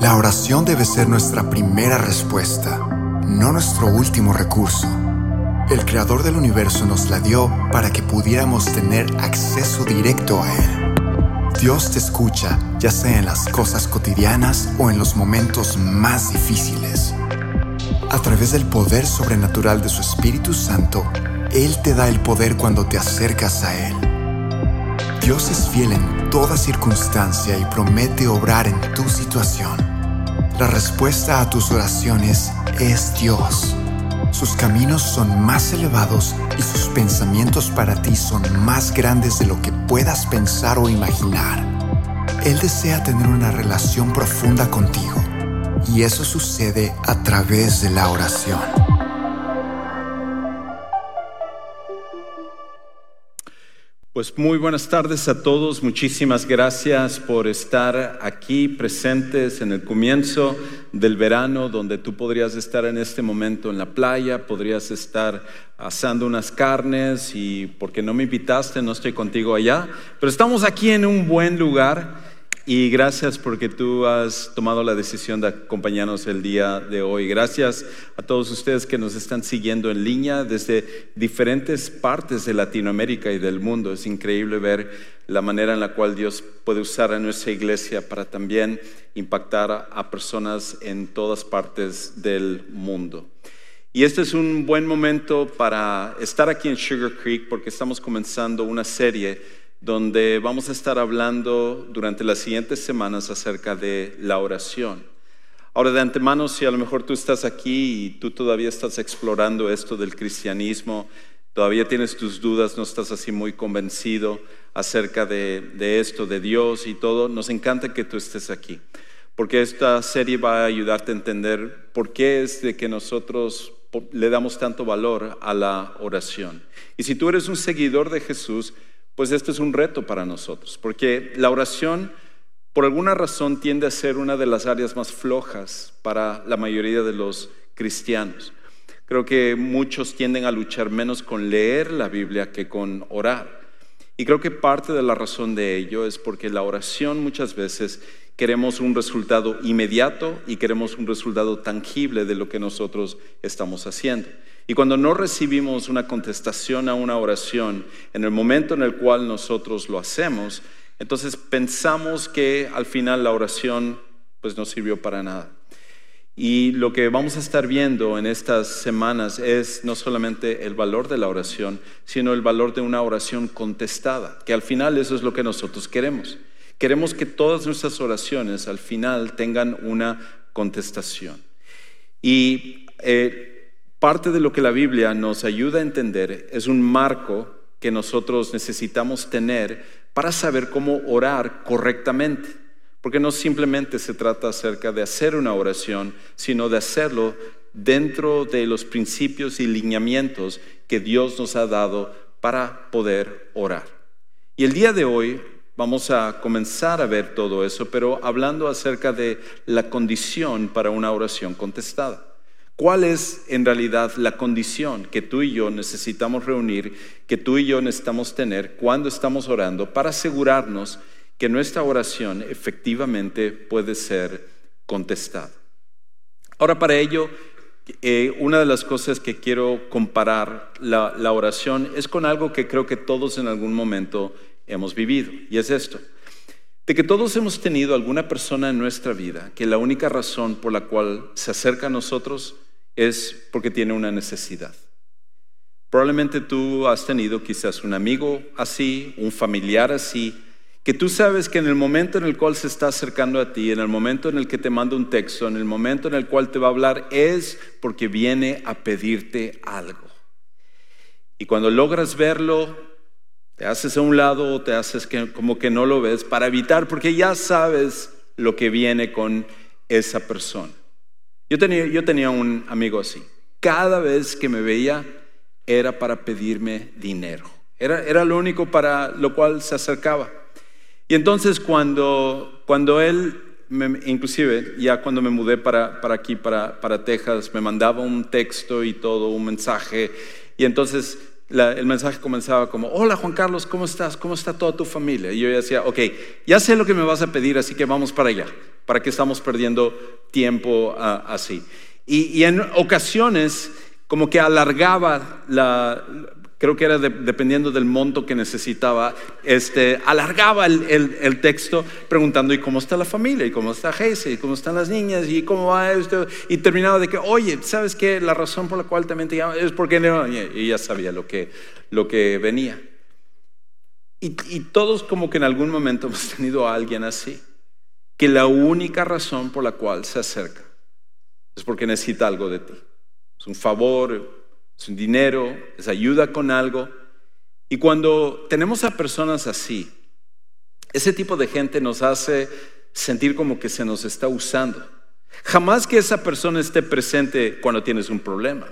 La oración debe ser nuestra primera respuesta, no nuestro último recurso. El Creador del universo nos la dio para que pudiéramos tener acceso directo a Él. Dios te escucha, ya sea en las cosas cotidianas o en los momentos más difíciles. A través del poder sobrenatural de su Espíritu Santo, Él te da el poder cuando te acercas a Él. Dios es fiel en toda circunstancia y promete obrar en tu situación. La respuesta a tus oraciones es Dios. Sus caminos son más elevados y sus pensamientos para ti son más grandes de lo que puedas pensar o imaginar. Él desea tener una relación profunda contigo y eso sucede a través de la oración. Pues muy buenas tardes a todos, muchísimas gracias por estar aquí presentes en el comienzo del verano, donde tú podrías estar en este momento en la playa, podrías estar asando unas carnes y porque no me invitaste, no estoy contigo allá, pero estamos aquí en un buen lugar y gracias porque tú has tomado la decisión de acompañarnos el día de hoy. Gracias a todos ustedes que nos están siguiendo en línea desde diferentes partes de Latinoamérica y del mundo. Es increíble ver la manera en la cual Dios puede usar a nuestra iglesia para también impactar a personas en todas partes del mundo. Y este es un buen momento para estar aquí en Sugar Creek porque estamos comenzando una serie donde vamos a estar hablando durante las siguientes semanas acerca de la oración. Ahora, de antemano, si a lo mejor tú estás aquí y tú todavía estás explorando esto del cristianismo, todavía tienes tus dudas, no estás así muy convencido acerca de, de esto, de Dios y todo, nos encanta que tú estés aquí, porque esta serie va a ayudarte a entender por qué es de que nosotros le damos tanto valor a la oración. Y si tú eres un seguidor de Jesús, pues esto es un reto para nosotros, porque la oración por alguna razón tiende a ser una de las áreas más flojas para la mayoría de los cristianos. Creo que muchos tienden a luchar menos con leer la Biblia que con orar. Y creo que parte de la razón de ello es porque la oración muchas veces queremos un resultado inmediato y queremos un resultado tangible de lo que nosotros estamos haciendo. Y cuando no recibimos una contestación a una oración en el momento en el cual nosotros lo hacemos, entonces pensamos que al final la oración pues no sirvió para nada. Y lo que vamos a estar viendo en estas semanas es no solamente el valor de la oración, sino el valor de una oración contestada, que al final eso es lo que nosotros queremos. Queremos que todas nuestras oraciones al final tengan una contestación. Y eh, Parte de lo que la Biblia nos ayuda a entender es un marco que nosotros necesitamos tener para saber cómo orar correctamente. Porque no simplemente se trata acerca de hacer una oración, sino de hacerlo dentro de los principios y lineamientos que Dios nos ha dado para poder orar. Y el día de hoy vamos a comenzar a ver todo eso, pero hablando acerca de la condición para una oración contestada. ¿Cuál es en realidad la condición que tú y yo necesitamos reunir, que tú y yo necesitamos tener cuando estamos orando para asegurarnos que nuestra oración efectivamente puede ser contestada? Ahora, para ello, eh, una de las cosas que quiero comparar la, la oración es con algo que creo que todos en algún momento hemos vivido, y es esto de que todos hemos tenido alguna persona en nuestra vida que la única razón por la cual se acerca a nosotros es porque tiene una necesidad. Probablemente tú has tenido quizás un amigo así, un familiar así, que tú sabes que en el momento en el cual se está acercando a ti, en el momento en el que te manda un texto, en el momento en el cual te va a hablar, es porque viene a pedirte algo. Y cuando logras verlo, te haces a un lado o te haces como que no lo ves para evitar, porque ya sabes lo que viene con esa persona. Yo tenía, yo tenía un amigo así. Cada vez que me veía era para pedirme dinero. Era, era lo único para lo cual se acercaba. Y entonces cuando, cuando él, inclusive ya cuando me mudé para, para aquí, para, para Texas, me mandaba un texto y todo, un mensaje. Y entonces el mensaje comenzaba como, hola Juan Carlos, ¿cómo estás? ¿Cómo está toda tu familia? Y yo decía, ok, ya sé lo que me vas a pedir, así que vamos para allá. ¿Para qué estamos perdiendo tiempo ah, así? Y, en ocasiones como que alargaba la, creo que era dependiendo del monto que necesitaba, este, alargaba el, texto preguntando, ¿y cómo está la familia? ¿Y cómo está Jesse? ¿Y cómo están las niñas? ¿Y cómo va esto? Y terminaba de que, oye, ¿sabes qué? La razón por la cual también te llamo es porque no, y ya sabía lo que, lo que venía. Y, y todos como que en algún momento hemos tenido a alguien así, que la única razón por la cual se acerca es porque necesita algo de ti. Es un favor, es un dinero, es ayuda con algo. Y cuando tenemos a personas así, ese tipo de gente nos hace sentir como que se nos está usando. Jamás que esa persona esté presente cuando tienes un problema.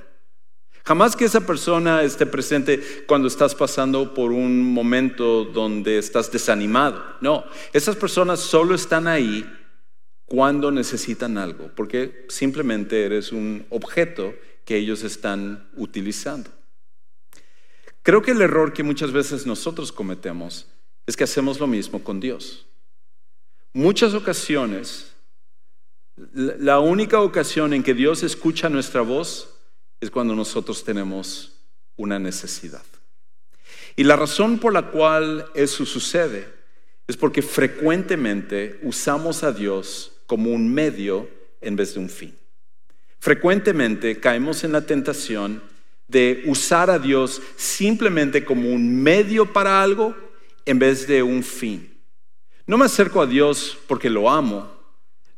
Jamás que esa persona esté presente cuando estás pasando por un momento donde estás desanimado. No, esas personas solo están ahí cuando necesitan algo, porque simplemente eres un objeto que ellos están utilizando. Creo que el error que muchas veces nosotros cometemos es que hacemos lo mismo con Dios. Muchas ocasiones, la única ocasión en que Dios escucha nuestra voz es cuando nosotros tenemos una necesidad. Y la razón por la cual eso sucede es porque frecuentemente usamos a Dios como un medio en vez de un fin. Frecuentemente caemos en la tentación de usar a Dios simplemente como un medio para algo en vez de un fin. No me acerco a Dios porque lo amo,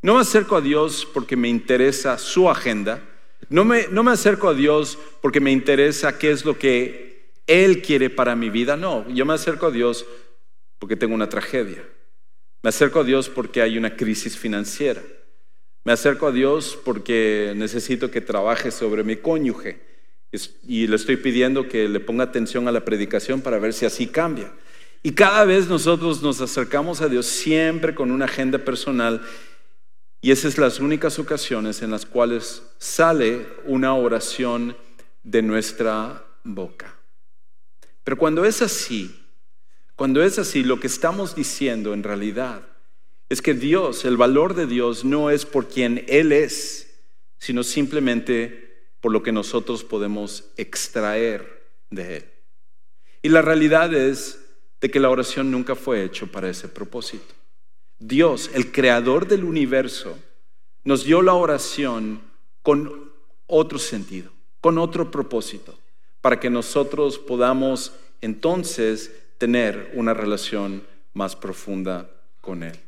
no me acerco a Dios porque me interesa su agenda, no me, no me acerco a Dios porque me interesa qué es lo que Él quiere para mi vida, no, yo me acerco a Dios porque tengo una tragedia. Me acerco a Dios porque hay una crisis financiera. Me acerco a Dios porque necesito que trabaje sobre mi cónyuge y le estoy pidiendo que le ponga atención a la predicación para ver si así cambia. Y cada vez nosotros nos acercamos a Dios siempre con una agenda personal y esas son las únicas ocasiones en las cuales sale una oración de nuestra boca. Pero cuando es así, cuando es así, lo que estamos diciendo en realidad es que Dios, el valor de Dios no es por quien Él es, sino simplemente por lo que nosotros podemos extraer de Él. Y la realidad es de que la oración nunca fue hecho para ese propósito. Dios, el creador del universo, nos dio la oración con otro sentido, con otro propósito, para que nosotros podamos entonces tener una relación más profunda con Él.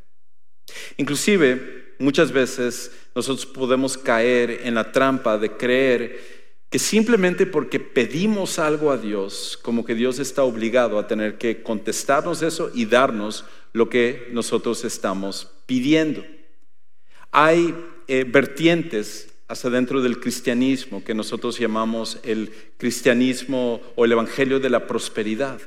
Inclusive, muchas veces nosotros podemos caer en la trampa de creer que simplemente porque pedimos algo a Dios, como que Dios está obligado a tener que contestarnos eso y darnos lo que nosotros estamos pidiendo. Hay eh, vertientes hasta dentro del cristianismo que nosotros llamamos el cristianismo o el evangelio de la prosperidad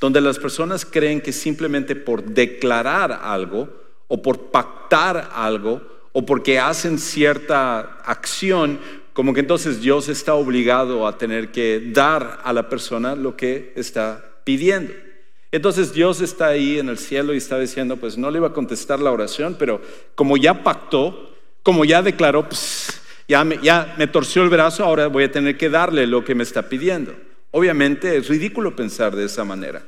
donde las personas creen que simplemente por declarar algo o por pactar algo o porque hacen cierta acción, como que entonces Dios está obligado a tener que dar a la persona lo que está pidiendo. Entonces Dios está ahí en el cielo y está diciendo, pues no le iba a contestar la oración, pero como ya pactó, como ya declaró, pues me, ya me torció el brazo, ahora voy a tener que darle lo que me está pidiendo. Obviamente es ridículo pensar de esa manera,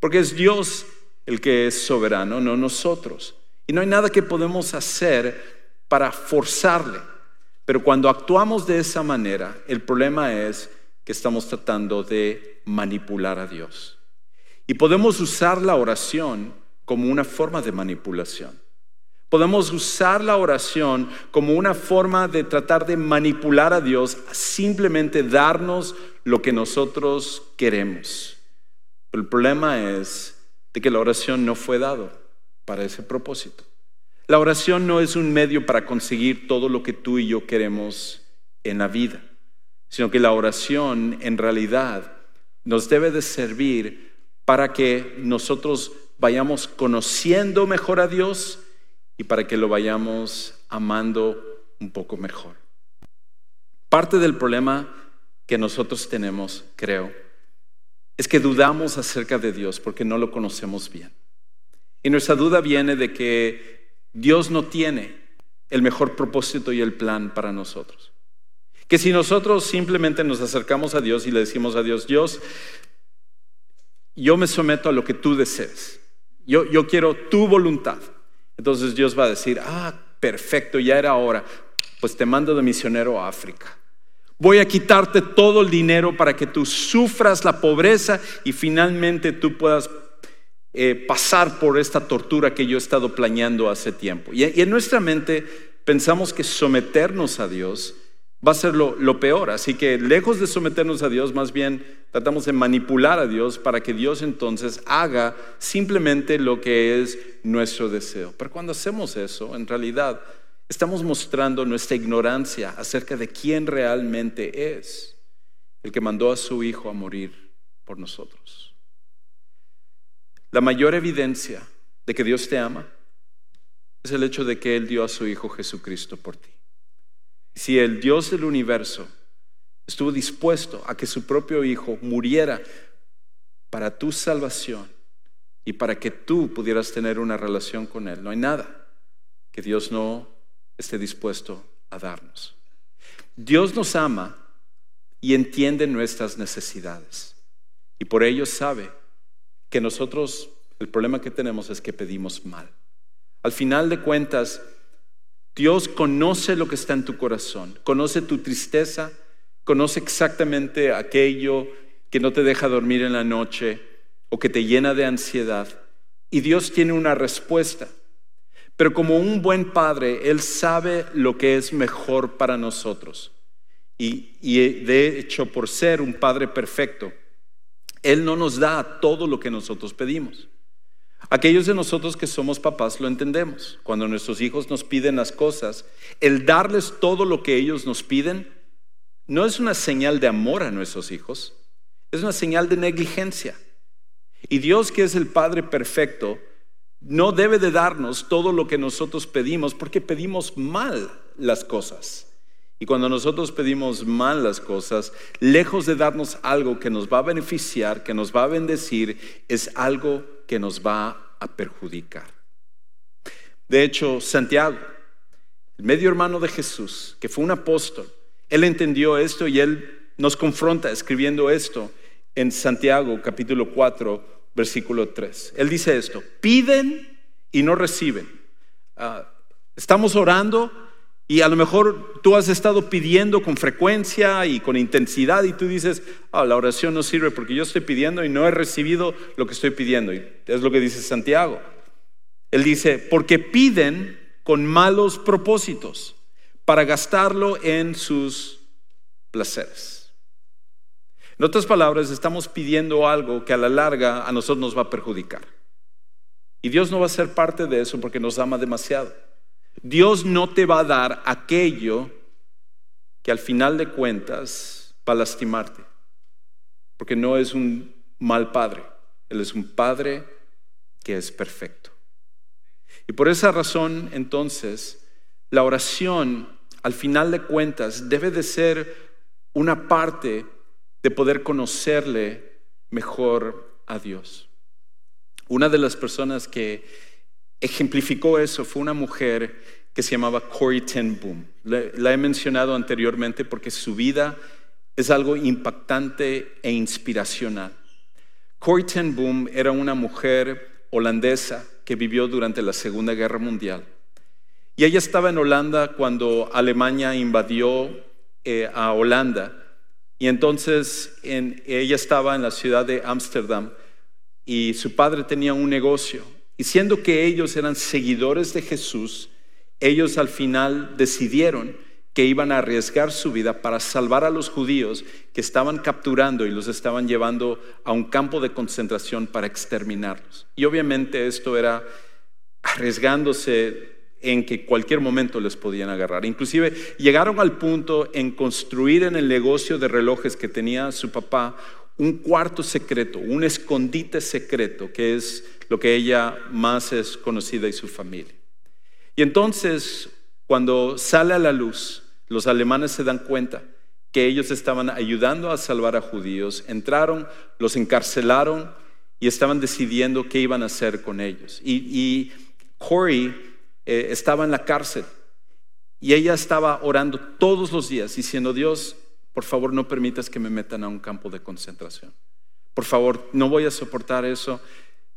porque es Dios el que es soberano, no nosotros. Y no hay nada que podemos hacer para forzarle. Pero cuando actuamos de esa manera, el problema es que estamos tratando de manipular a Dios. Y podemos usar la oración como una forma de manipulación. Podemos usar la oración como una forma de tratar de manipular a Dios, simplemente darnos lo que nosotros queremos. el problema es de que la oración no fue dado para ese propósito. La oración no es un medio para conseguir todo lo que tú y yo queremos en la vida, sino que la oración en realidad nos debe de servir para que nosotros vayamos conociendo mejor a Dios y para que lo vayamos amando un poco mejor. Parte del problema que nosotros tenemos, creo, es que dudamos acerca de Dios porque no lo conocemos bien. Y nuestra duda viene de que Dios no tiene el mejor propósito y el plan para nosotros. Que si nosotros simplemente nos acercamos a Dios y le decimos a Dios, Dios, yo me someto a lo que tú desees. Yo, yo quiero tu voluntad. Entonces Dios va a decir, ah, perfecto, ya era hora. Pues te mando de misionero a África. Voy a quitarte todo el dinero para que tú sufras la pobreza y finalmente tú puedas eh, pasar por esta tortura que yo he estado planeando hace tiempo. Y, en nuestra mente pensamos que someternos a Dios va a ser lo, lo, peor. Así que lejos de someternos a Dios, más bien tratamos de manipular a Dios para que Dios entonces haga simplemente lo que es nuestro deseo. Pero cuando hacemos eso, en realidad estamos mostrando nuestra ignorancia acerca de quién realmente es el que mandó a su Hijo a morir por nosotros. La mayor evidencia de que Dios te ama es el hecho de que Él dio a su Hijo Jesucristo por ti. Si el Dios del universo estuvo dispuesto a que su propio Hijo muriera para tu salvación y para que tú pudieras tener una relación con Él, no hay nada que Dios no esté dispuesto a darnos. Dios nos ama y entiende nuestras necesidades y por ello sabe que nosotros el problema que tenemos es que pedimos mal. Al final de cuentas, Dios conoce lo que está en tu corazón, conoce tu tristeza, conoce exactamente aquello que no te deja dormir en la noche o que te llena de ansiedad. Y Dios tiene una respuesta. Pero como un buen padre, Él sabe lo que es mejor para nosotros. Y, de hecho, por ser un padre perfecto, él no nos da todo lo que nosotros pedimos. Aquellos de nosotros que somos papás lo entendemos. Cuando nuestros hijos nos piden las cosas, el darles todo lo que ellos nos piden no es una señal de amor a nuestros hijos, es una señal de negligencia. Y Dios, que es el Padre perfecto, no debe de darnos todo lo que nosotros pedimos porque pedimos mal las cosas. Y cuando nosotros pedimos mal las cosas, lejos de darnos algo que nos va a beneficiar, que nos va a bendecir, es algo que nos va a perjudicar. De hecho, Santiago, el medio hermano de Jesús, que fue un apóstol, él entendió esto y él nos confronta escribiendo esto en Santiago capítulo 4, versículo 3. Él dice esto, piden y no reciben. Ah, estamos orando y a lo mejor tú has estado pidiendo con frecuencia y con intensidad y tú dices, ah, la oración no sirve porque yo estoy pidiendo y no he recibido lo que estoy pidiendo. Y es lo que dice Santiago. Él dice, porque piden con malos propósitos para gastarlo en sus placeres. En otras palabras, estamos pidiendo algo que a la larga a nosotros nos va a perjudicar. Y Dios no va a ser parte de eso porque nos ama demasiado. Dios no te va a dar aquello que al final de cuentas va a lastimarte, porque no es un mal padre, Él es un padre que es perfecto. Y por esa razón, entonces, la oración, al final de cuentas, debe de ser una parte de poder conocerle mejor a Dios. Una de las personas que ejemplificó eso fue una mujer que se llamaba Corey Ten Boom. La he mencionado anteriormente porque su vida es algo impactante e inspiracional. Corey Ten Boom era una mujer holandesa que vivió durante la Segunda Guerra Mundial. Y ella estaba en Holanda cuando Alemania invadió eh, a Holanda. Y entonces ella estaba en la ciudad de Ámsterdam y su padre tenía un negocio y siendo que ellos eran seguidores de Jesús, ellos al final decidieron que iban a arriesgar su vida para salvar a los judíos que estaban capturando y los estaban llevando a un campo de concentración para exterminarlos. Y obviamente esto era arriesgándose en que cualquier momento les podían agarrar. Inclusive llegaron al punto en construir en el negocio de relojes que tenía su papá un cuarto secreto, un escondite secreto, que es lo que ella más es conocida y su familia. Y entonces, cuando sale a la luz, los alemanes se dan cuenta que ellos estaban ayudando a salvar a judíos, entraron, los encarcelaron y estaban decidiendo qué iban a hacer con ellos. Y, Corey eh, estaba en la cárcel y ella estaba orando todos los días diciendo, Dios, por favor no permitas que me metan a un campo de concentración. Por favor, no voy a soportar eso.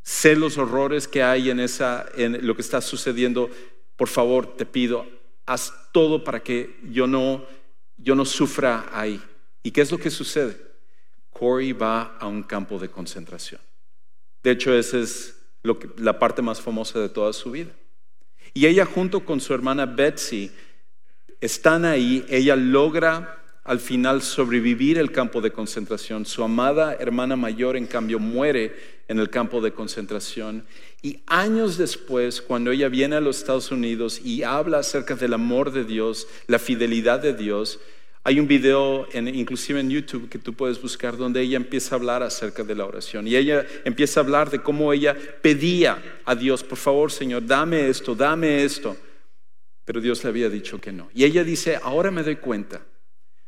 Sé los horrores que hay en, esa, en lo que está sucediendo. Por favor, te pido, haz todo para que yo no, yo no sufra ahí. ¿Y qué es lo que sucede? Corey va a un campo de concentración. De hecho, esa es la parte más famosa de toda su vida. Y ella junto con su hermana Betsy están ahí, ella logra al final sobrevivir el campo de concentración. Su amada hermana mayor, en cambio, muere en el campo de concentración. Y años después, cuando ella viene a los Estados Unidos y habla acerca del amor de Dios, la fidelidad de Dios, hay un video, inclusive en YouTube, que tú puedes buscar, donde ella empieza a hablar acerca de la oración. Y ella empieza a hablar de cómo ella pedía a Dios, por favor, Señor, dame esto, dame esto. Pero Dios le había dicho que no. Y ella dice, ahora me doy cuenta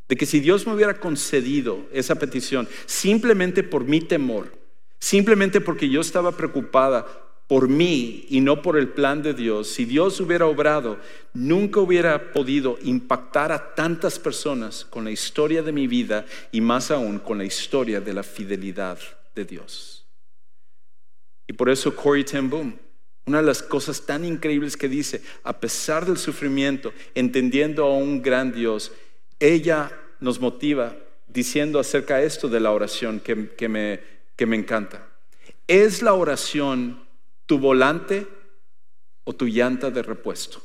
de que si Dios me hubiera concedido esa petición simplemente por mi temor, simplemente porque yo estaba preocupada por mí y no por el plan de Dios, si Dios hubiera obrado, nunca hubiera podido impactar a tantas personas con la historia de mi vida y más aún con la historia de la fidelidad de Dios. Y por eso Corey Ten Boom, una de las cosas tan increíbles que dice, a pesar del sufrimiento, entendiendo a un gran Dios, ella nos motiva diciendo acerca de esto de la oración que, que, me, que me encanta. ¿Es la oración tu volante o tu llanta de repuesto?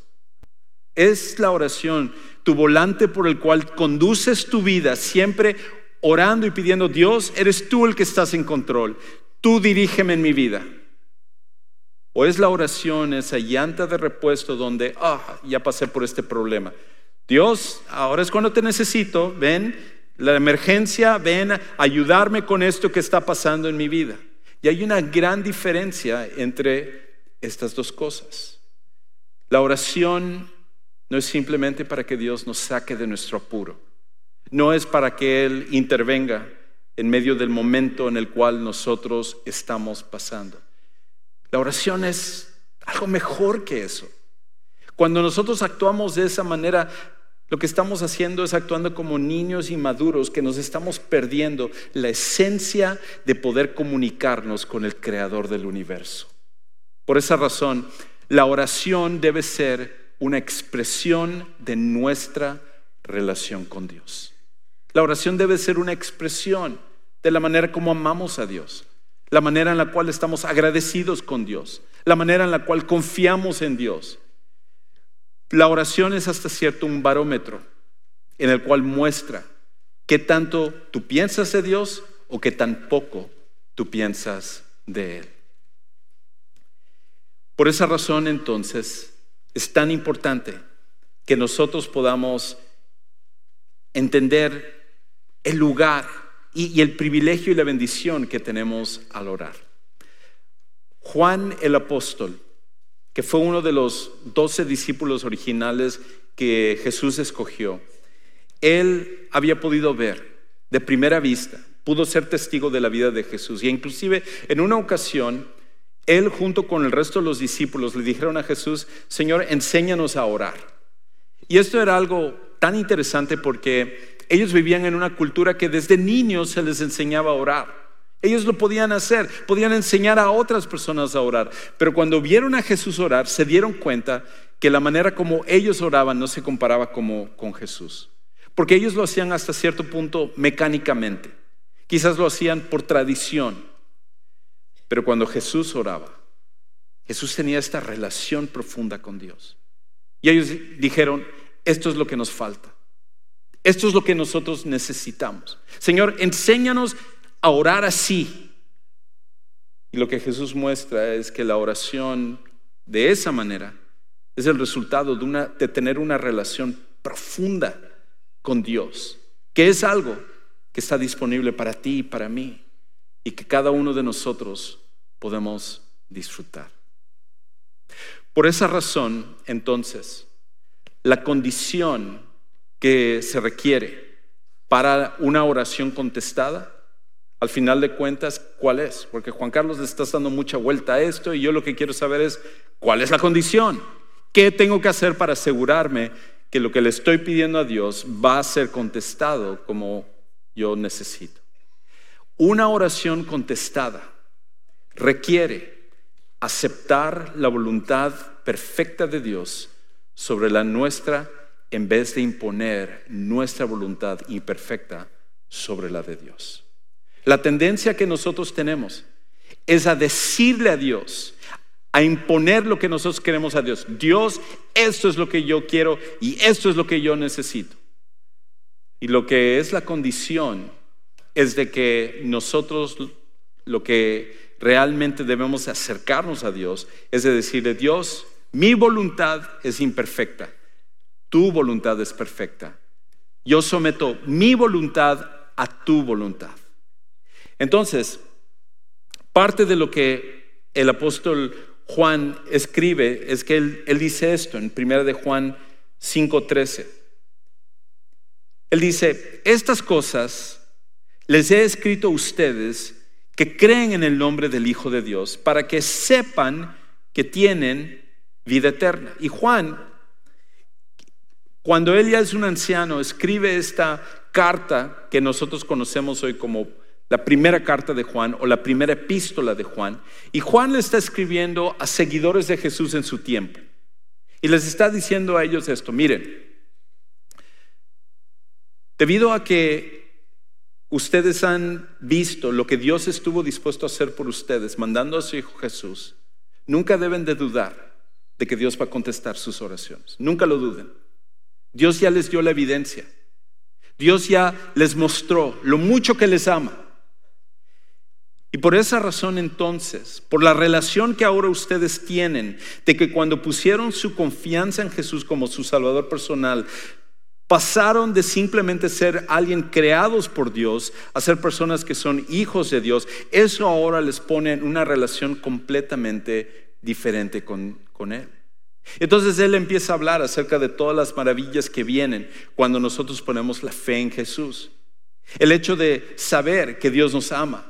¿Es la oración tu volante por el cual conduces tu vida siempre orando y pidiendo, Dios, eres tú el que estás en control, tú dirígeme en mi vida? ¿O es la oración esa llanta de repuesto donde, ah, ya pasé por este problema? Dios, ahora es cuando te necesito, ven, la emergencia, ven a ayudarme con esto que está pasando en mi vida. Y hay una gran diferencia entre estas dos cosas. La oración no es simplemente para que Dios nos saque de nuestro apuro. No es para que Él intervenga en medio del momento en el cual nosotros estamos pasando. La oración es algo mejor que eso. Cuando nosotros actuamos de esa manera, lo que estamos haciendo es actuando como niños inmaduros que nos estamos perdiendo la esencia de poder comunicarnos con el creador del universo. Por esa razón, la oración debe ser una expresión de nuestra relación con Dios. La oración debe ser una expresión de la manera como amamos a Dios, la manera en la cual estamos agradecidos con Dios, la manera en la cual confiamos en Dios. La oración es hasta cierto un barómetro en el cual muestra qué tanto tú piensas de Dios o qué tan poco tú piensas de Él. Por esa razón entonces es tan importante que nosotros podamos entender el lugar y, el privilegio y la bendición que tenemos al orar. Juan el apóstol que fue uno de los doce discípulos originales que Jesús escogió, él había podido ver de primera vista, pudo ser testigo de la vida de Jesús. Y inclusive en una ocasión, él junto con el resto de los discípulos le dijeron a Jesús, Señor, enséñanos a orar. Y esto era algo tan interesante porque ellos vivían en una cultura que desde niños se les enseñaba a orar. Ellos lo podían hacer, podían enseñar a otras personas a orar, pero cuando vieron a Jesús orar, se dieron cuenta que la manera como ellos oraban no se comparaba como con Jesús, porque ellos lo hacían hasta cierto punto mecánicamente, quizás lo hacían por tradición, pero cuando Jesús oraba, Jesús tenía esta relación profunda con Dios. Y ellos dijeron, esto es lo que nos falta. Esto es lo que nosotros necesitamos. Señor, enséñanos a orar así. Y lo que Jesús muestra es que la oración de esa manera es el resultado de, una, de tener una relación profunda con Dios, que es algo que está disponible para ti y para mí y que cada uno de nosotros podemos disfrutar. Por esa razón, entonces, la condición que se requiere para una oración contestada al final de cuentas, ¿cuál es? Porque Juan Carlos le está dando mucha vuelta a esto y yo lo que quiero saber es cuál es la condición. ¿Qué tengo que hacer para asegurarme que lo que le estoy pidiendo a Dios va a ser contestado como yo necesito? Una oración contestada requiere aceptar la voluntad perfecta de Dios sobre la nuestra en vez de imponer nuestra voluntad imperfecta sobre la de Dios. La tendencia que nosotros tenemos es a decirle a Dios, a imponer lo que nosotros queremos a Dios. Dios, esto es lo que yo quiero y esto es lo que yo necesito. Y lo que es la condición es de que nosotros lo que realmente debemos acercarnos a Dios es de decirle, Dios, mi voluntad es imperfecta, tu voluntad es perfecta. Yo someto mi voluntad a tu voluntad. Entonces, parte de lo que el apóstol Juan escribe es que él, dice esto en 1 de Juan 5:13. Él dice, estas cosas les he escrito a ustedes que creen en el nombre del Hijo de Dios, para que sepan que tienen vida eterna. Y Juan, cuando él ya es un anciano, escribe esta carta que nosotros conocemos hoy como la primera carta de Juan o la primera epístola de Juan. Y Juan le está escribiendo a seguidores de Jesús en su tiempo. Y les está diciendo a ellos esto, miren, debido a que ustedes han visto lo que Dios estuvo dispuesto a hacer por ustedes, mandando a su Hijo Jesús, nunca deben de dudar de que Dios va a contestar sus oraciones. Nunca lo duden. Dios ya les dio la evidencia. Dios ya les mostró lo mucho que les ama. Y por esa razón entonces, por la relación que ahora ustedes tienen, de que cuando pusieron su confianza en Jesús como su Salvador personal, pasaron de simplemente ser alguien creados por Dios a ser personas que son hijos de Dios, eso ahora les pone en una relación completamente diferente con, con Él. Entonces Él empieza a hablar acerca de todas las maravillas que vienen cuando nosotros ponemos la fe en Jesús. El hecho de saber que Dios nos ama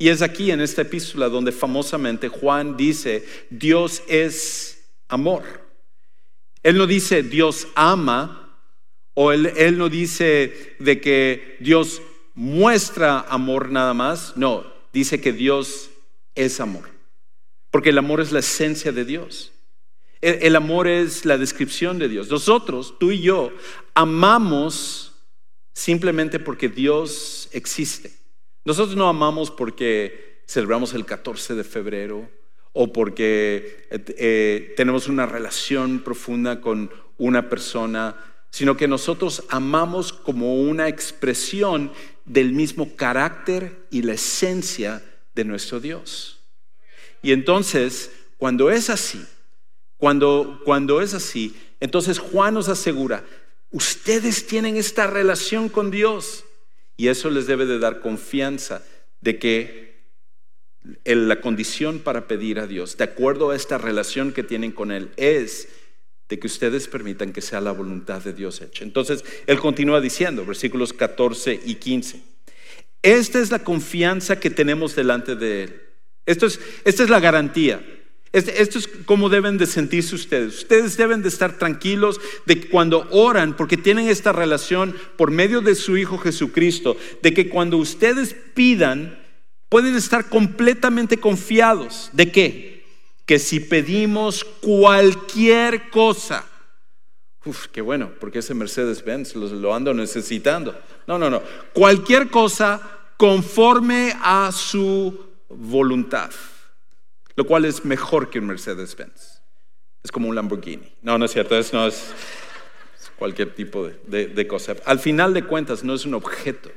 y es aquí en esta epístola donde famosamente Juan dice, Dios es amor. Él no dice Dios ama o él, él no dice de que Dios muestra amor nada más. No, dice que Dios es amor. Porque el amor es la esencia de Dios. El, amor es la descripción de Dios. Nosotros, tú y yo, amamos simplemente porque Dios existe. Nosotros no amamos porque celebramos el 14 de febrero o porque eh, eh, tenemos una relación profunda con una persona, sino que nosotros amamos como una expresión del mismo carácter y la esencia de nuestro Dios. Y entonces, cuando es así, cuando, cuando es así, entonces Juan nos asegura, ustedes tienen esta relación con Dios. Y eso les debe de dar confianza de que la condición para pedir a Dios, de acuerdo a esta relación que tienen con Él, es de que ustedes permitan que sea la voluntad de Dios hecha. Entonces, Él continúa diciendo, versículos 14 y 15, esta es la confianza que tenemos delante de Él. Esto es, esta es la garantía. Esto es como deben de sentirse ustedes. Ustedes deben de estar tranquilos de que cuando oran, porque tienen esta relación por medio de su Hijo Jesucristo, de que cuando ustedes pidan, pueden estar completamente confiados. ¿De qué? Que si pedimos cualquier cosa, Uf, qué bueno, porque ese Mercedes-Benz lo, lo ando necesitando. No, no, no. Cualquier cosa conforme a su voluntad lo cual es mejor que un Mercedes-Benz. Es como un Lamborghini. No, no es cierto, es, no es, cualquier tipo de, cosa. Al final de cuentas, no es un objeto.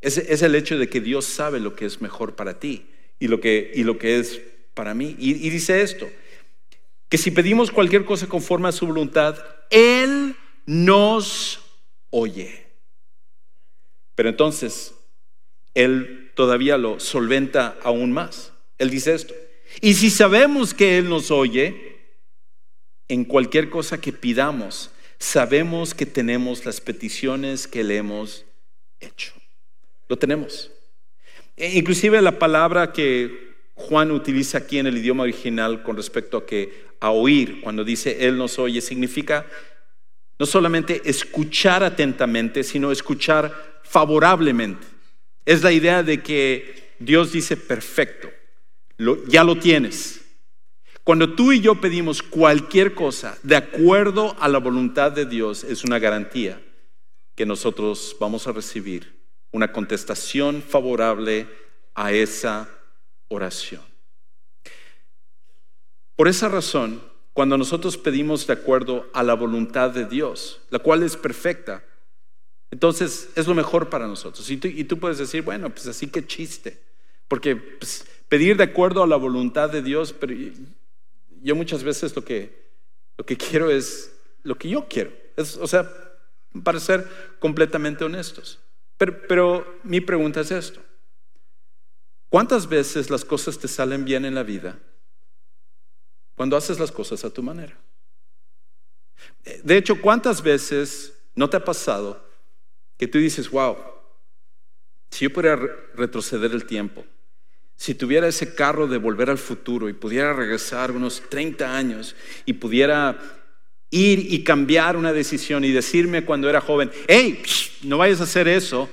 Es, es, el hecho de que Dios sabe lo que es mejor para ti y lo que, y lo que es para mí. Y, y dice esto, que si pedimos cualquier cosa conforme a su voluntad, Él nos oye. Pero entonces, Él todavía lo solventa aún más. Él dice esto, y si sabemos que Él nos oye, en cualquier cosa que pidamos, sabemos que tenemos las peticiones que le hemos hecho. Lo tenemos. E inclusive la palabra que Juan utiliza aquí en el idioma original con respecto a que a oír, cuando dice Él nos oye, significa no solamente escuchar atentamente, sino escuchar favorablemente. Es la idea de que Dios dice, perfecto, ya lo tienes. Cuando tú y yo pedimos cualquier cosa de acuerdo a la voluntad de Dios, es una garantía que nosotros vamos a recibir una contestación favorable a esa oración. Por esa razón, cuando nosotros pedimos de acuerdo a la voluntad de Dios, la cual es perfecta, entonces es lo mejor para nosotros. Y tú, puedes decir, bueno, pues así que chiste, porque pues, pedir de acuerdo a la voluntad de Dios, pero yo muchas veces lo que, lo que quiero es lo que yo quiero. o sea, para ser completamente honestos. Pero, pero mi pregunta es esto. ¿Cuántas veces las cosas te salen bien en la vida? cuando haces las cosas a tu manera. De hecho, ¿cuántas veces no te ha pasado que tú dices, wow, si yo pudiera retroceder el tiempo, si tuviera ese carro de volver al futuro y pudiera regresar unos 30 años y pudiera ir y cambiar una decisión y decirme cuando era joven, hey, no vayas a hacer eso,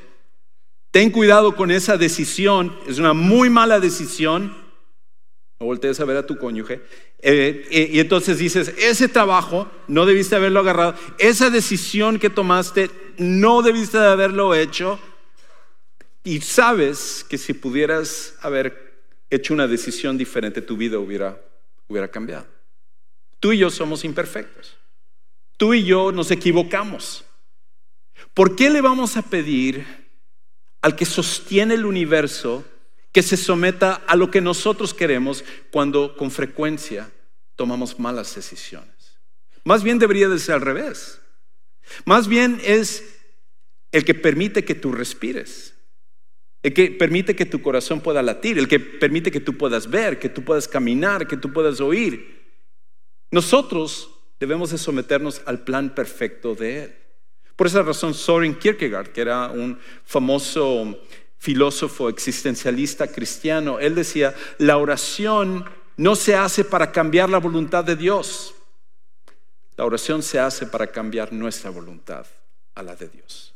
ten cuidado con esa decisión, es una muy mala decisión, no voltees a ver a tu cónyuge, eh, eh, y entonces dices, ese trabajo no debiste haberlo agarrado, esa decisión que tomaste no debiste de haberlo hecho. Y sabes que si pudieras haber hecho una decisión diferente, tu vida hubiera, hubiera cambiado. Tú y yo somos imperfectos. Tú y yo nos equivocamos. ¿Por qué le vamos a pedir al que sostiene el universo que se someta a lo que nosotros queremos cuando con frecuencia tomamos malas decisiones. Más bien debería de ser al revés. Más bien es el que permite que tú respires, el que permite que tu corazón pueda latir, el que permite que tú puedas ver, que tú puedas caminar, que tú puedas oír. Nosotros debemos de someternos al plan perfecto de Él. Por esa razón, Soren Kierkegaard, que era un famoso filósofo existencialista cristiano, él decía, la oración no se hace para cambiar la voluntad de Dios, la oración se hace para cambiar nuestra voluntad a la de Dios.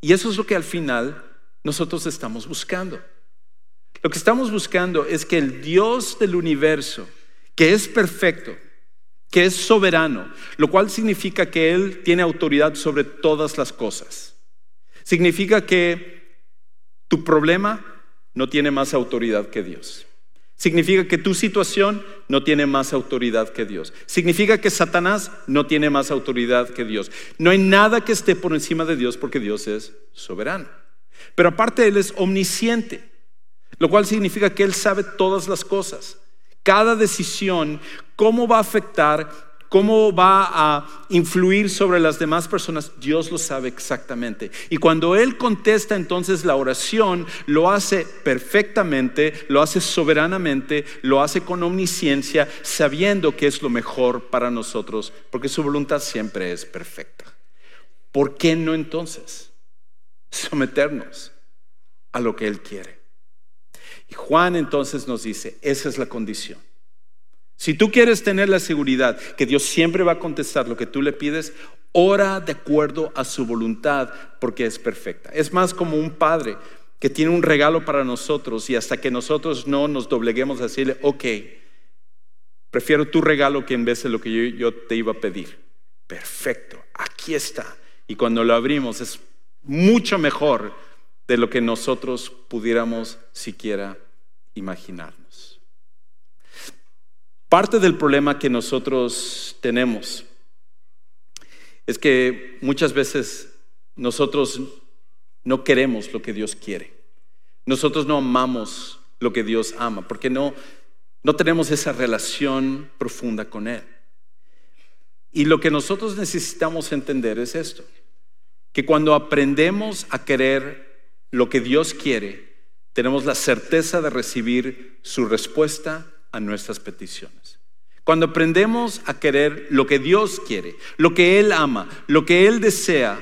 Y eso es lo que al final nosotros estamos buscando. Lo que estamos buscando es que el Dios del universo, que es perfecto, que es soberano, lo cual significa que Él tiene autoridad sobre todas las cosas. Significa que tu problema no tiene más autoridad que Dios. Significa que tu situación no tiene más autoridad que Dios. Significa que Satanás no tiene más autoridad que Dios. No hay nada que esté por encima de Dios porque Dios es soberano. Pero aparte Él es omnisciente, lo cual significa que Él sabe todas las cosas. Cada decisión, cómo va a afectar cómo va a influir sobre las demás personas, Dios lo sabe exactamente. Y cuando Él contesta entonces la oración, lo hace perfectamente, lo hace soberanamente, lo hace con omnisciencia, sabiendo que es lo mejor para nosotros, porque su voluntad siempre es perfecta. ¿Por qué no entonces someternos a lo que Él quiere? Y Juan entonces nos dice, esa es la condición. Si tú quieres tener la seguridad que Dios siempre va a contestar lo que tú le pides, ora de acuerdo a su voluntad porque es perfecta. Es más como un padre que tiene un regalo para nosotros y hasta que nosotros no nos dobleguemos a decirle, ok, prefiero tu regalo que en vez de lo que yo, yo te iba a pedir. Perfecto, aquí está. Y cuando lo abrimos es mucho mejor de lo que nosotros pudiéramos siquiera imaginar. Parte del problema que nosotros tenemos es que muchas veces nosotros no queremos lo que Dios quiere. Nosotros no amamos lo que Dios ama, porque no, no tenemos esa relación profunda con Él. Y lo que nosotros necesitamos entender es esto, que cuando aprendemos a querer lo que Dios quiere, tenemos la certeza de recibir su respuesta a nuestras peticiones. Cuando aprendemos a querer lo que Dios quiere, lo que Él ama, lo que Él desea,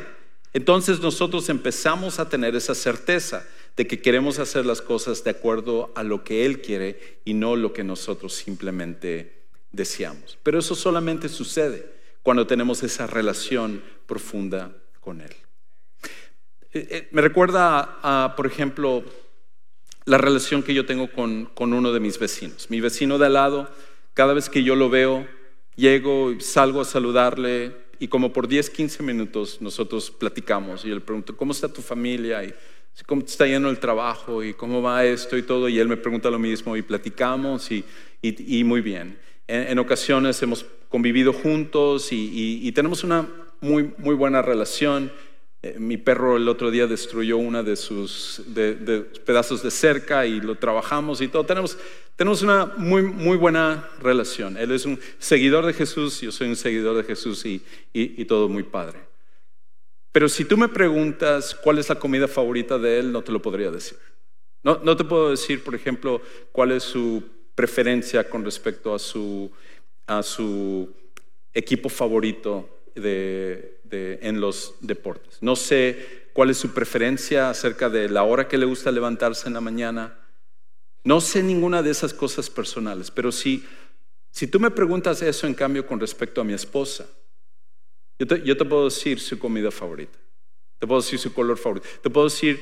entonces nosotros empezamos a tener esa certeza de que queremos hacer las cosas de acuerdo a lo que Él quiere y no lo que nosotros simplemente deseamos. Pero eso solamente sucede cuando tenemos esa relación profunda con Él. Eh, eh, me recuerda por ejemplo, la relación que yo tengo con, con uno de mis vecinos. Mi vecino de al lado, cada vez que yo lo veo, llego y salgo a saludarle y como por 10, 15 minutos nosotros platicamos y yo le pregunto, ¿cómo está tu familia? Y cómo está yendo el trabajo y cómo va esto y todo. Y él me pregunta lo mismo y platicamos y, y, muy bien. En, ocasiones hemos convivido juntos y, tenemos una muy, muy buena relación. Eh, mi perro el otro día destruyó una de sus de, pedazos de cerca y lo trabajamos y todo. Tenemos, tenemos una muy, muy buena relación. Él es un seguidor de Jesús, yo soy un seguidor de Jesús y, y todo muy padre. Pero si tú me preguntas cuál es la comida favorita de él, no te lo podría decir. No, no te puedo decir, por ejemplo, cuál es su preferencia con respecto a su, a su equipo favorito de, de, en los deportes. No sé cuál es su preferencia acerca de la hora que le gusta levantarse en la mañana. No sé ninguna de esas cosas personales, pero si, si tú me preguntas eso en cambio con respecto a mi esposa, yo te, puedo decir su comida favorita, te puedo decir su color favorito, te puedo decir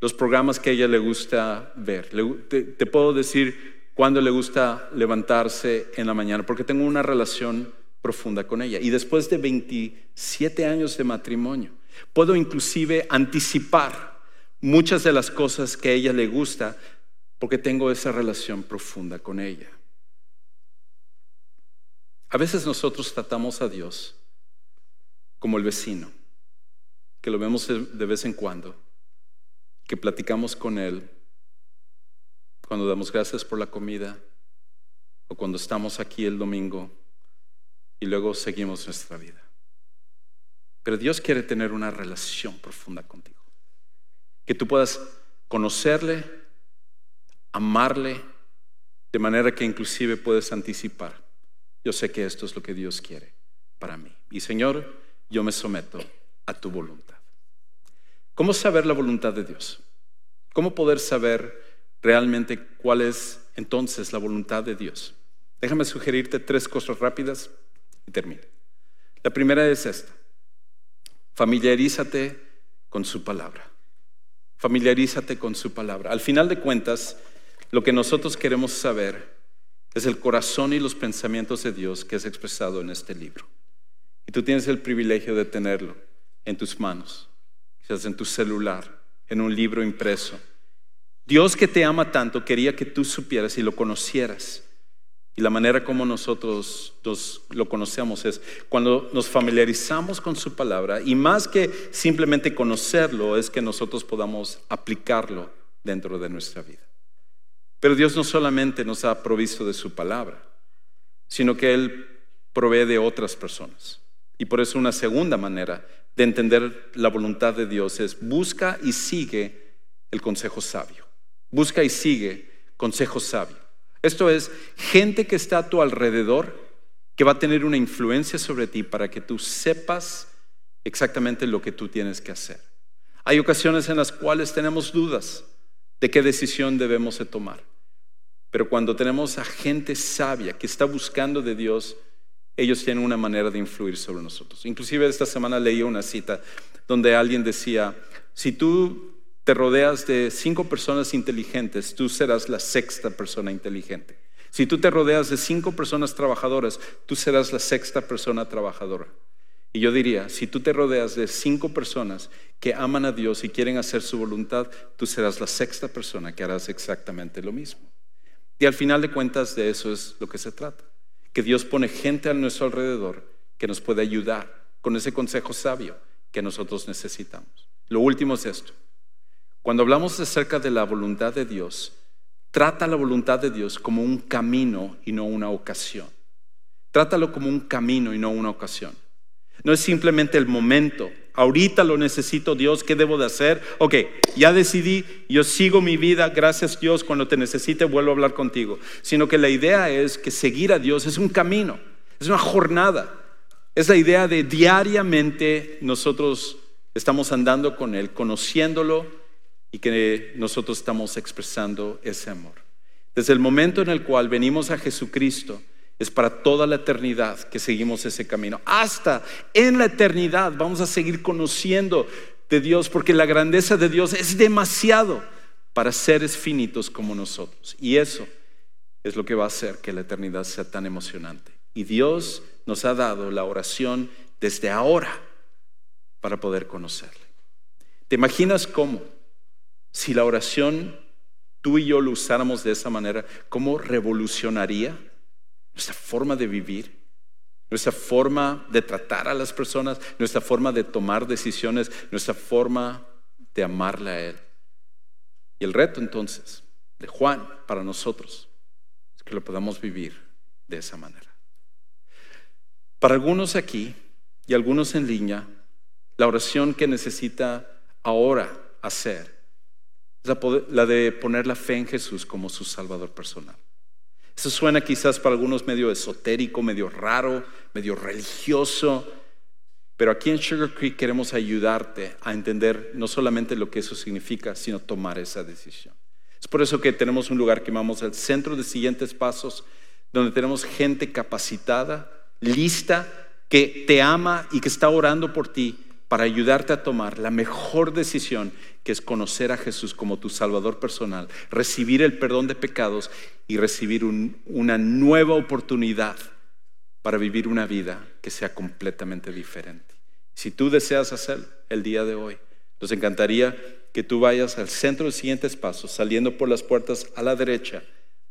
los programas que a ella le gusta ver, te, puedo decir cuándo le gusta levantarse en la mañana, porque tengo una relación profunda con ella. Y después de 27 años de matrimonio, puedo inclusive anticipar muchas de las cosas que a ella le gusta, porque tengo esa relación profunda con ella. A veces nosotros tratamos a Dios como el vecino, que lo vemos de vez en cuando, que platicamos con él cuando damos gracias por la comida o cuando estamos aquí el domingo y luego seguimos nuestra vida. Pero Dios quiere tener una relación profunda contigo. Que tú puedas conocerle, amarle, de manera que inclusive puedes anticipar. Yo sé que esto es lo que Dios quiere para mí. Y Señor, yo me someto a tu voluntad. ¿Cómo saber la voluntad de Dios? ¿Cómo poder saber realmente cuál es entonces la voluntad de Dios? Déjame sugerirte tres cosas rápidas y termino. La primera es esta. Familiarízate con su palabra. Familiarízate con su palabra. Al final de cuentas, lo que nosotros queremos saber es el corazón y los pensamientos de Dios que es expresado en este libro. Y tú tienes el privilegio de tenerlo en tus manos, quizás en tu celular, en un libro impreso. Dios que te ama tanto quería que tú supieras y lo conocieras. Y la manera como nosotros lo conocemos es cuando nos familiarizamos con su palabra y más que simplemente conocerlo es que nosotros podamos aplicarlo dentro de nuestra vida. Pero Dios no solamente nos ha provisto de su palabra, sino que Él provee de otras personas. Y por eso una segunda manera de entender la voluntad de Dios es busca y sigue el consejo sabio. Busca y sigue consejo sabio. Esto es gente que está a tu alrededor que va a tener una influencia sobre ti para que tú sepas exactamente lo que tú tienes que hacer. Hay ocasiones en las cuales tenemos dudas de qué decisión debemos de tomar. Pero cuando tenemos a gente sabia que está buscando de Dios, ellos tienen una manera de influir sobre nosotros. Inclusive esta semana leí una cita donde alguien decía, si tú te rodeas de cinco personas inteligentes, tú serás la sexta persona inteligente. Si tú te rodeas de cinco personas trabajadoras, tú serás la sexta persona trabajadora. Y yo diría, si tú te rodeas de cinco personas que aman a Dios y quieren hacer su voluntad, tú serás la sexta persona que harás exactamente lo mismo. Y al final de cuentas de eso es lo que se trata que Dios pone gente a nuestro alrededor que nos puede ayudar con ese consejo sabio que nosotros necesitamos. Lo último es esto. Cuando hablamos acerca de la voluntad de Dios, trata la voluntad de Dios como un camino y no una ocasión. Trátalo como un camino y no una ocasión. No es simplemente el momento. Ahorita lo necesito Dios, ¿qué debo de hacer? Ok, ya decidí, yo sigo mi vida, gracias Dios, cuando te necesite vuelvo a hablar contigo. Sino que la idea es que seguir a Dios es un camino, es una jornada. Es la idea de diariamente nosotros estamos andando con Él, conociéndolo y que nosotros estamos expresando ese amor. Desde el momento en el cual venimos a Jesucristo, es para toda la eternidad que seguimos ese camino. Hasta en la eternidad vamos a seguir conociendo de Dios porque la grandeza de Dios es demasiado para seres finitos como nosotros. Y eso es lo que va a hacer que la eternidad sea tan emocionante. Y Dios nos ha dado la oración desde ahora para poder conocerle. ¿Te imaginas cómo? Si la oración tú y yo lo usáramos de esa manera, ¿cómo revolucionaría nuestra forma de vivir? Nuestra forma de tratar a las personas, nuestra forma de tomar decisiones, nuestra forma de amarle a Él. Y el reto entonces de Juan para nosotros es que lo podamos vivir de esa manera. Para algunos aquí y algunos en línea, la oración que necesita ahora hacer la de poner la fe en Jesús como su Salvador personal. Eso suena quizás para algunos medio esotérico, medio raro, medio religioso, pero aquí en Sugar Creek queremos ayudarte a entender no solamente lo que eso significa, sino tomar esa decisión. Es por eso que tenemos un lugar que llamamos el Centro de Siguientes Pasos, donde tenemos gente capacitada, lista, que te ama y que está orando por ti para ayudarte a tomar la mejor decisión que es conocer a Jesús como tu Salvador personal, recibir el perdón de pecados y recibir una nueva oportunidad para vivir una vida que sea completamente diferente. Si tú deseas hacerlo el día de hoy, nos encantaría que tú vayas al centro de los siguientes pasos, saliendo por las puertas a la derecha,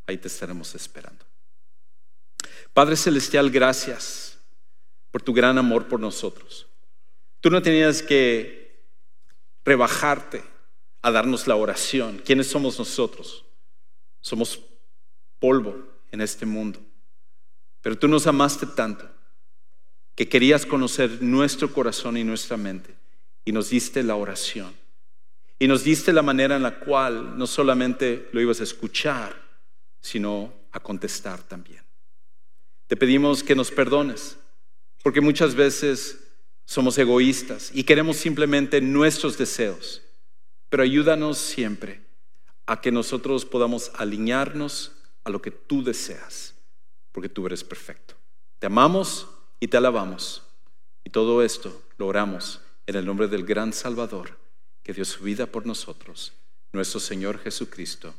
ahí te estaremos esperando. Padre Celestial, gracias por tu gran amor por nosotros. Tú no tenías que rebajarte a darnos la oración. ¿Quiénes somos nosotros? Somos polvo en este mundo. Pero tú nos amaste tanto que querías conocer nuestro corazón y nuestra mente y nos diste la oración. Y nos diste la manera en la cual no solamente lo ibas a escuchar, sino a contestar también. Te pedimos que nos perdones, porque muchas veces somos egoístas y queremos simplemente nuestros deseos, pero ayúdanos siempre a que nosotros podamos alinearnos a lo que tú deseas, porque tú eres perfecto. Te amamos y te alabamos. Y todo esto lo oramos en el nombre del gran Salvador que dio su vida por nosotros, nuestro Señor Jesucristo.